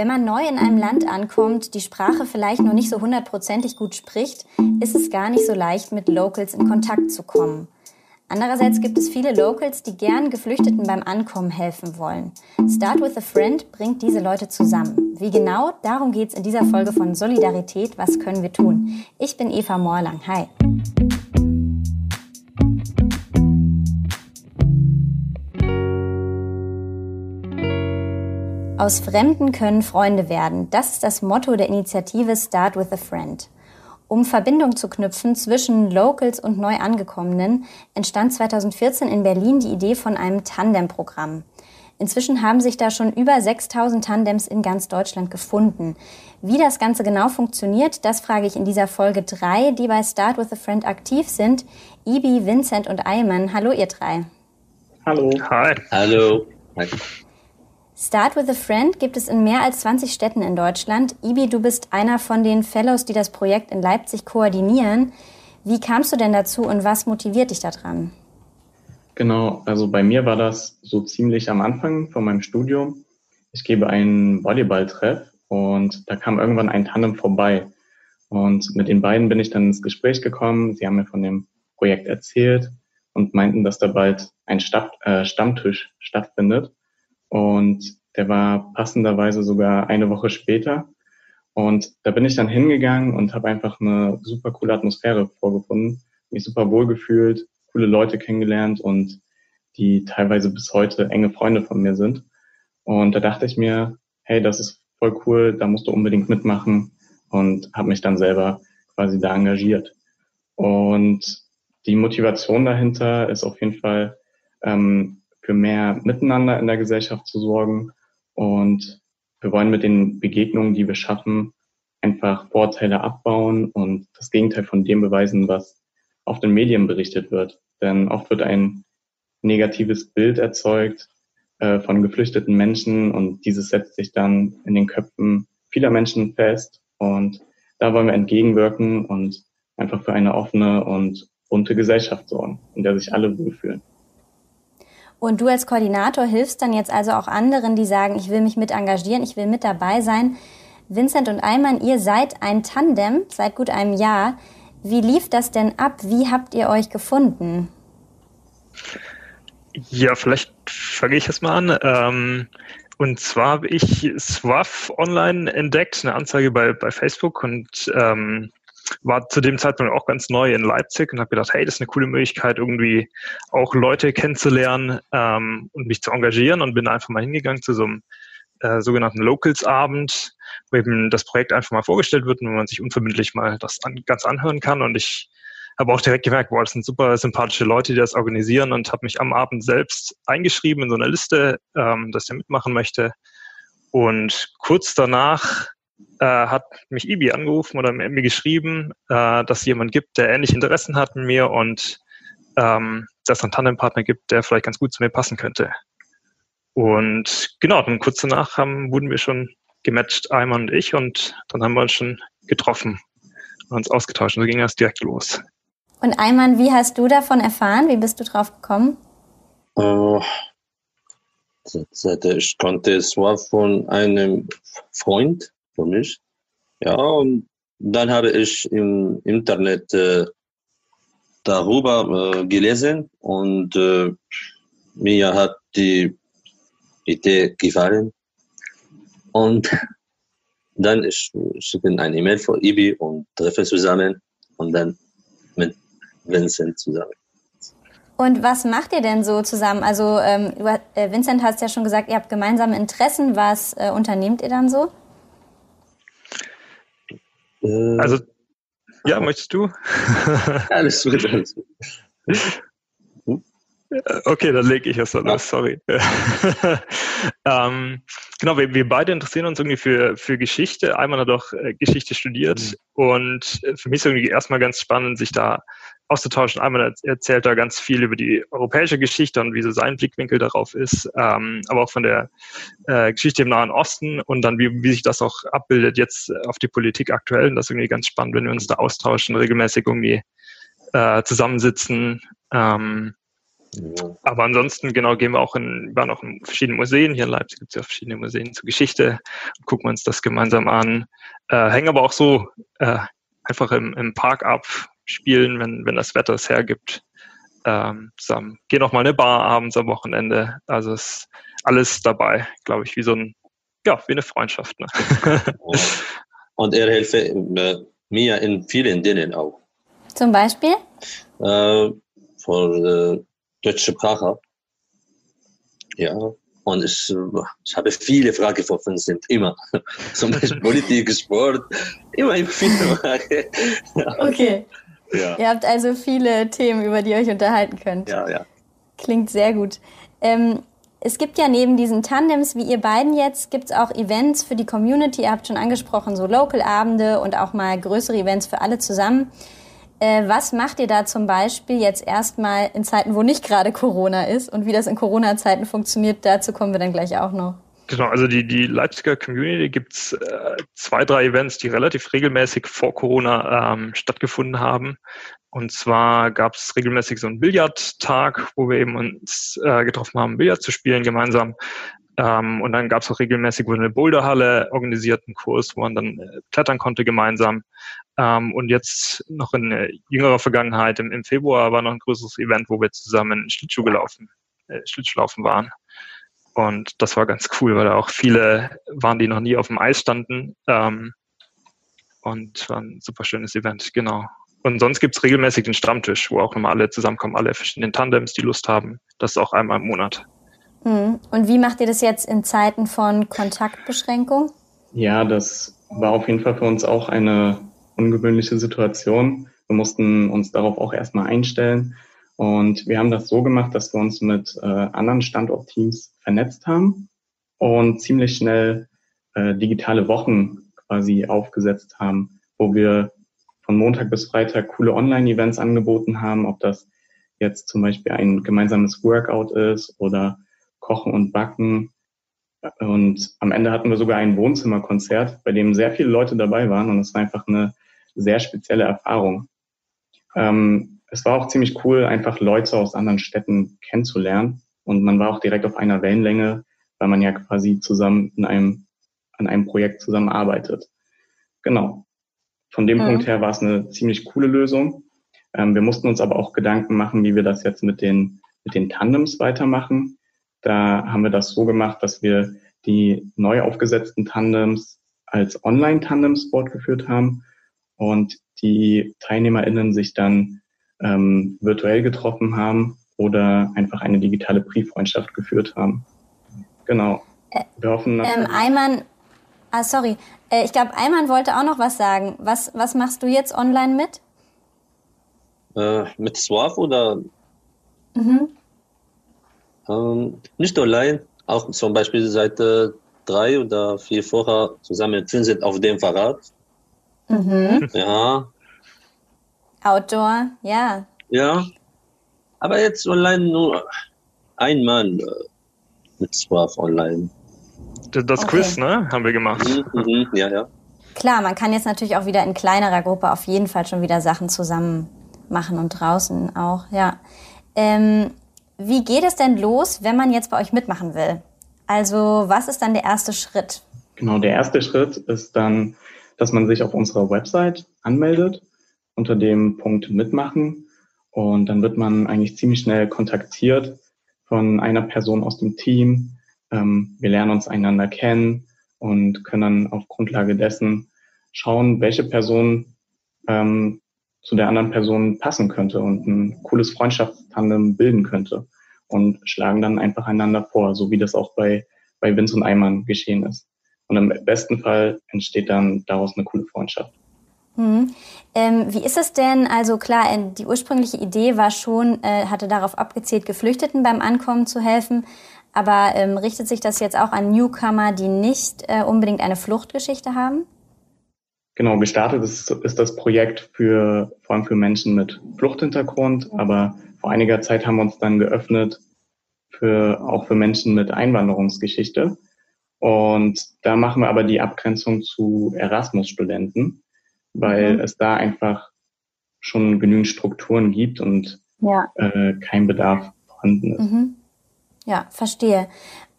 Wenn man neu in einem Land ankommt, die Sprache vielleicht noch nicht so hundertprozentig gut spricht, ist es gar nicht so leicht, mit Locals in Kontakt zu kommen. Andererseits gibt es viele Locals, die gern Geflüchteten beim Ankommen helfen wollen. Start with a Friend bringt diese Leute zusammen. Wie genau? Darum geht es in dieser Folge von Solidarität. Was können wir tun? Ich bin Eva Morlang. Hi. Aus Fremden können Freunde werden. Das ist das Motto der Initiative Start with a Friend. Um Verbindung zu knüpfen zwischen Locals und Neuangekommenen, entstand 2014 in Berlin die Idee von einem Tandem-Programm. Inzwischen haben sich da schon über 6000 Tandems in ganz Deutschland gefunden. Wie das Ganze genau funktioniert, das frage ich in dieser Folge drei, die bei Start with a Friend aktiv sind. Ibi, Vincent und Ayman. Hallo, ihr drei. Hallo. Hi. Hallo. Hi. Start with a Friend gibt es in mehr als 20 Städten in Deutschland. Ibi, du bist einer von den Fellows, die das Projekt in Leipzig koordinieren. Wie kamst du denn dazu und was motiviert dich daran? Genau, also bei mir war das so ziemlich am Anfang von meinem Studium. Ich gebe einen Volleyball-Treff und da kam irgendwann ein Tandem vorbei. Und mit den beiden bin ich dann ins Gespräch gekommen. Sie haben mir von dem Projekt erzählt und meinten, dass da bald ein äh, Stammtisch stattfindet. Und der war passenderweise sogar eine Woche später. Und da bin ich dann hingegangen und habe einfach eine super coole Atmosphäre vorgefunden, mich super wohl gefühlt, coole Leute kennengelernt und die teilweise bis heute enge Freunde von mir sind. Und da dachte ich mir, hey, das ist voll cool, da musst du unbedingt mitmachen und habe mich dann selber quasi da engagiert. Und die Motivation dahinter ist auf jeden Fall, ähm, für mehr Miteinander in der Gesellschaft zu sorgen. Und wir wollen mit den Begegnungen, die wir schaffen, einfach Vorteile abbauen und das Gegenteil von dem beweisen, was auf den Medien berichtet wird. Denn oft wird ein negatives Bild erzeugt äh, von geflüchteten Menschen und dieses setzt sich dann in den Köpfen vieler Menschen fest. Und da wollen wir entgegenwirken und einfach für eine offene und bunte Gesellschaft sorgen, in der sich alle wohlfühlen. Und du als Koordinator hilfst dann jetzt also auch anderen, die sagen, ich will mich mit engagieren, ich will mit dabei sein. Vincent und Ayman, ihr seid ein Tandem seit gut einem Jahr. Wie lief das denn ab? Wie habt ihr euch gefunden? Ja, vielleicht fange ich es mal an. Ähm, und zwar habe ich SWAF online entdeckt, eine Anzeige bei, bei Facebook und ähm, war zu dem Zeitpunkt auch ganz neu in Leipzig und habe gedacht, hey, das ist eine coole Möglichkeit, irgendwie auch Leute kennenzulernen ähm, und mich zu engagieren und bin einfach mal hingegangen zu so einem äh, sogenannten Locals-Abend, wo eben das Projekt einfach mal vorgestellt wird und wo man sich unverbindlich mal das an, ganz anhören kann. Und ich habe auch direkt gemerkt, boah, das sind super sympathische Leute, die das organisieren und habe mich am Abend selbst eingeschrieben in so einer Liste, ähm, dass der mitmachen möchte. Und kurz danach äh, hat mich Ibi angerufen oder mir geschrieben, äh, dass es jemand gibt, der ähnliche Interessen hat mit mir und ähm, dass es einen Tandempartner gibt, der vielleicht ganz gut zu mir passen könnte. Und genau, dann kurz danach haben, wurden wir schon gematcht, Ayman und ich, und dann haben wir uns schon getroffen und uns ausgetauscht und so ging das direkt los. Und Ayman, wie hast du davon erfahren? Wie bist du drauf gekommen? Uh, ich konnte es war von einem Freund für mich. Ja, und dann habe ich im Internet äh, darüber äh, gelesen und äh, mir hat die Idee gefallen. Und dann ich schicke eine E-Mail für Ibi und treffe zusammen und dann mit Vincent zusammen. Und was macht ihr denn so zusammen? Also ähm, äh, Vincent hat ja schon gesagt, ihr habt gemeinsame Interessen. Was äh, unternehmt ihr dann so? Äh, also, ja, möchtest du? alles gut, alles gut. Okay, dann lege ich es dann los, sorry. ähm, genau, wir, wir beide interessieren uns irgendwie für, für Geschichte. Einmal hat auch äh, Geschichte studiert mhm. und äh, für mich ist irgendwie erstmal ganz spannend, sich da auszutauschen. Einmal erzählt er ganz viel über die europäische Geschichte und wie so sein Blickwinkel darauf ist, ähm, aber auch von der äh, Geschichte im Nahen Osten und dann, wie, wie sich das auch abbildet jetzt auf die Politik aktuell. Und das ist irgendwie ganz spannend, wenn wir uns da austauschen, regelmäßig irgendwie äh, zusammensitzen. Ähm, Aber ansonsten, genau, gehen wir auch in, waren auch in verschiedenen Museen. Hier in Leipzig gibt es ja verschiedene Museen zur Geschichte. Gucken wir uns das gemeinsam an. Äh, hängen aber auch so äh, einfach im, im Park ab, spielen, wenn, wenn das Wetter es hergibt. Ähm, zusammen. Gehen auch mal eine Bar abends am Wochenende. Also ist alles dabei, glaube ich, wie so ein, ja, wie eine Freundschaft. Ne? Und er hilft äh, mir in vielen Dingen auch. Zum Beispiel? Äh, für äh, deutsche Sprache. Ja. Und ich, ich habe viele Fragen vor Vincent, immer. Zum Beispiel Politik, Sport, immer, immer viele Fragen. Okay. Ja. Ihr habt also viele Themen, über die ihr euch unterhalten könnt. Ja, ja. Klingt sehr gut. Ähm, es gibt ja neben diesen Tandems, wie ihr beiden jetzt, gibt es auch Events für die Community. Ihr habt schon angesprochen, so Local-Abende und auch mal größere Events für alle zusammen. Äh, was macht ihr da zum Beispiel jetzt erstmal in Zeiten, wo nicht gerade Corona ist und wie das in Corona-Zeiten funktioniert? Dazu kommen wir dann gleich auch noch. Genau, also die, die Leipziger Community gibt's äh, zwei, drei Events, die relativ regelmäßig vor Corona ähm, stattgefunden haben. Und zwar gab's regelmäßig so einen Billardtag, wo wir eben uns äh, getroffen haben, Billard zu spielen gemeinsam. Ähm, und dann gab's auch regelmäßig wurde eine Boulderhalle organisiert, einen Kurs, wo man dann äh, klettern konnte gemeinsam. Ähm, und jetzt noch in äh, jüngerer Vergangenheit, im, im Februar, war noch ein größeres Event, wo wir zusammen Schlittschuh gelaufen, äh, Schlittschuhlaufen waren. Und das war ganz cool, weil da auch viele waren, die noch nie auf dem Eis standen. Ähm, und war ein super schönes Event, genau. Und sonst gibt's regelmäßig den Stammtisch, wo auch nochmal alle zusammenkommen, alle verschiedenen Tandems, die Lust haben. Das ist auch einmal im Monat. Mhm. Und wie macht ihr das jetzt in Zeiten von Kontaktbeschränkung? Ja, das war auf jeden Fall für uns auch eine ungewöhnliche Situation. Wir mussten uns darauf auch erstmal einstellen. Und wir haben das so gemacht, dass wir uns mit äh, anderen Standortteams vernetzt haben und ziemlich schnell äh, digitale Wochen quasi aufgesetzt haben, wo wir von Montag bis Freitag coole Online-Events angeboten haben, ob das jetzt zum Beispiel ein gemeinsames Workout ist oder Kochen und Backen. Und am Ende hatten wir sogar ein Wohnzimmerkonzert, bei dem sehr viele Leute dabei waren und es war einfach eine sehr spezielle Erfahrung. Ähm, es war auch ziemlich cool, einfach Leute aus anderen Städten kennenzulernen. Und man war auch direkt auf einer Wellenlänge, weil man ja quasi zusammen in einem, an einem Projekt zusammenarbeitet. Genau. Von dem mhm. Punkt her war es eine ziemlich coole Lösung. Ähm, wir mussten uns aber auch Gedanken machen, wie wir das jetzt mit den, mit den Tandems weitermachen. Da haben wir das so gemacht, dass wir die neu aufgesetzten Tandems als Online-Tandems fortgeführt haben und die TeilnehmerInnen sich dann ähm, virtuell getroffen haben oder einfach eine digitale Brieffreundschaft geführt haben. Genau. Wir hoffen, dass ähm, Ayman, ah, sorry, äh, ich glaube, Ayman wollte auch noch was sagen. Was, was machst du jetzt online mit? Äh, mit Swarf oder? Mhm. Ähm, nicht online, auch zum Beispiel seit äh, drei oder vier vorher zusammen sind auf dem Fahrrad. Mhm. Ja, Outdoor, ja. Ja, aber jetzt online nur einmal äh, mit Swarf online. Das okay. Quiz, ne? Haben wir gemacht. Mhm, mhm, ja, ja. Klar, man kann jetzt natürlich auch wieder in kleinerer Gruppe auf jeden Fall schon wieder Sachen zusammen machen und draußen auch, ja. Ähm, wie geht es denn los, wenn man jetzt bei euch mitmachen will? Also, was ist dann der erste Schritt? Genau, der erste Schritt ist dann, dass man sich auf unserer Website anmeldet unter dem Punkt mitmachen. Und dann wird man eigentlich ziemlich schnell kontaktiert von einer Person aus dem Team. Ähm, wir lernen uns einander kennen und können dann auf Grundlage dessen schauen, welche Person ähm, zu der anderen Person passen könnte und ein cooles Freundschaftstandem bilden könnte und schlagen dann einfach einander vor, so wie das auch bei, bei Vince und Eimann geschehen ist. Und im besten Fall entsteht dann daraus eine coole Freundschaft. Hm. Ähm, wie ist es denn? Also klar, äh, die ursprüngliche Idee war schon, äh, hatte darauf abgezielt, Geflüchteten beim Ankommen zu helfen. Aber ähm, richtet sich das jetzt auch an Newcomer, die nicht äh, unbedingt eine Fluchtgeschichte haben? Genau, gestartet ist, ist das Projekt für, vor allem für Menschen mit Fluchthintergrund. Aber vor einiger Zeit haben wir uns dann geöffnet für, auch für Menschen mit Einwanderungsgeschichte. Und da machen wir aber die Abgrenzung zu Erasmus-Studenten weil mhm. es da einfach schon genügend Strukturen gibt und ja. äh, kein Bedarf vorhanden ist. Mhm. Ja, verstehe.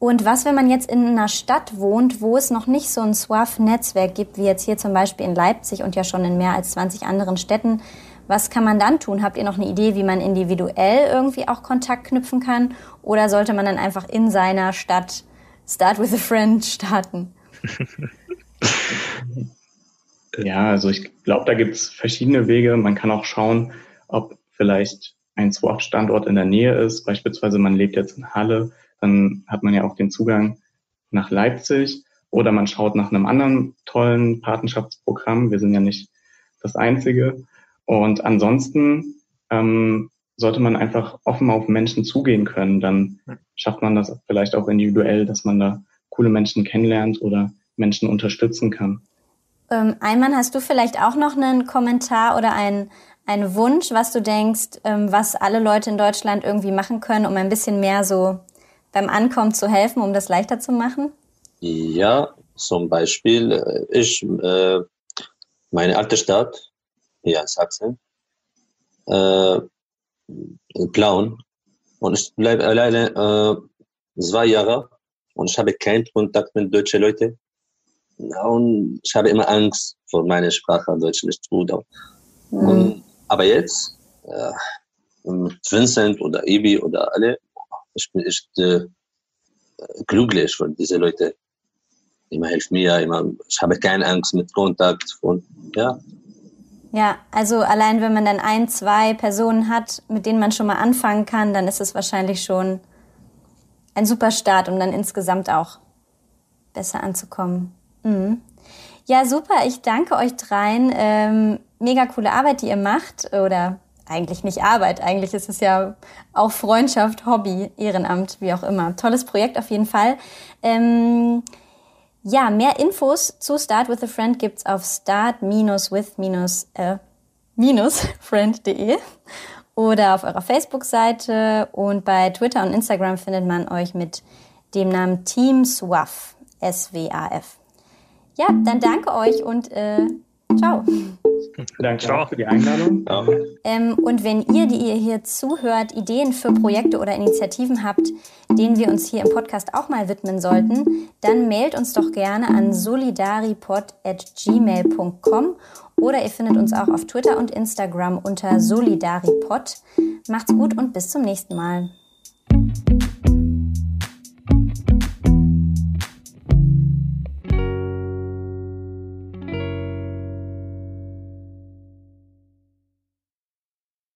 Und was, wenn man jetzt in einer Stadt wohnt, wo es noch nicht so ein SWAF-Netzwerk gibt, wie jetzt hier zum Beispiel in Leipzig und ja schon in mehr als 20 anderen Städten, was kann man dann tun? Habt ihr noch eine Idee, wie man individuell irgendwie auch Kontakt knüpfen kann? Oder sollte man dann einfach in seiner Stadt Start with a Friend starten? ja, also ich glaube, da gibt es verschiedene Wege. Man kann auch schauen, ob vielleicht ein SWAF-Standort in der Nähe ist. Beispielsweise man lebt jetzt in Halle dann hat man ja auch den Zugang nach Leipzig oder man schaut nach einem anderen tollen Patenschaftsprogramm. Wir sind ja nicht das Einzige. Und ansonsten ähm, sollte man einfach offen auf Menschen zugehen können. Dann schafft man das vielleicht auch individuell, dass man da coole Menschen kennenlernt oder Menschen unterstützen kann. Ähm, Einmann, hast du vielleicht auch noch einen Kommentar oder einen, einen Wunsch, was du denkst, ähm, was alle Leute in Deutschland irgendwie machen können, um ein bisschen mehr so beim Ankommen zu helfen, um das leichter zu machen? Ja, zum Beispiel, äh, ich, äh, meine alte Stadt hier in Sachsen, äh, Plauen, und ich bleibe alleine äh, zwei Jahre und ich habe keinen Kontakt mit deutschen Leuten. Und ich habe immer Angst vor meiner Sprache, Deutsch nicht gut. Mhm. Und, aber jetzt, äh, Vincent oder Ibi oder alle, ich bin echt äh, glücklich, weil diese Leute immer helfen mir, immer, ich habe keine Angst mit Kontakt und ja. Ja, also allein wenn man dann ein, zwei Personen hat, mit denen man schon mal anfangen kann, dann ist es wahrscheinlich schon ein super Start, um dann insgesamt auch besser anzukommen. Mhm. Ja, super. Ich danke euch dreien. Ähm, mega coole Arbeit, die ihr macht oder eigentlich nicht Arbeit, eigentlich ist es ja auch Freundschaft, Hobby, Ehrenamt, wie auch immer. Tolles Projekt auf jeden Fall. Ähm, ja, mehr Infos zu Start with a Friend gibt's auf start-with-friend.de äh, oder auf eurer Facebook-Seite und bei Twitter und Instagram findet man euch mit dem Namen Team SWAF, S-W-A-F. Ja, dann danke euch und äh, ciao. Danke Ciao. für die Einladung. Ja. Ähm, und wenn ihr, die ihr hier zuhört, Ideen für Projekte oder Initiativen habt, denen wir uns hier im Podcast auch mal widmen sollten, dann mailt uns doch gerne an solidaripod.gmail.com oder ihr findet uns auch auf Twitter und Instagram unter solidaripod. Macht's gut und bis zum nächsten Mal.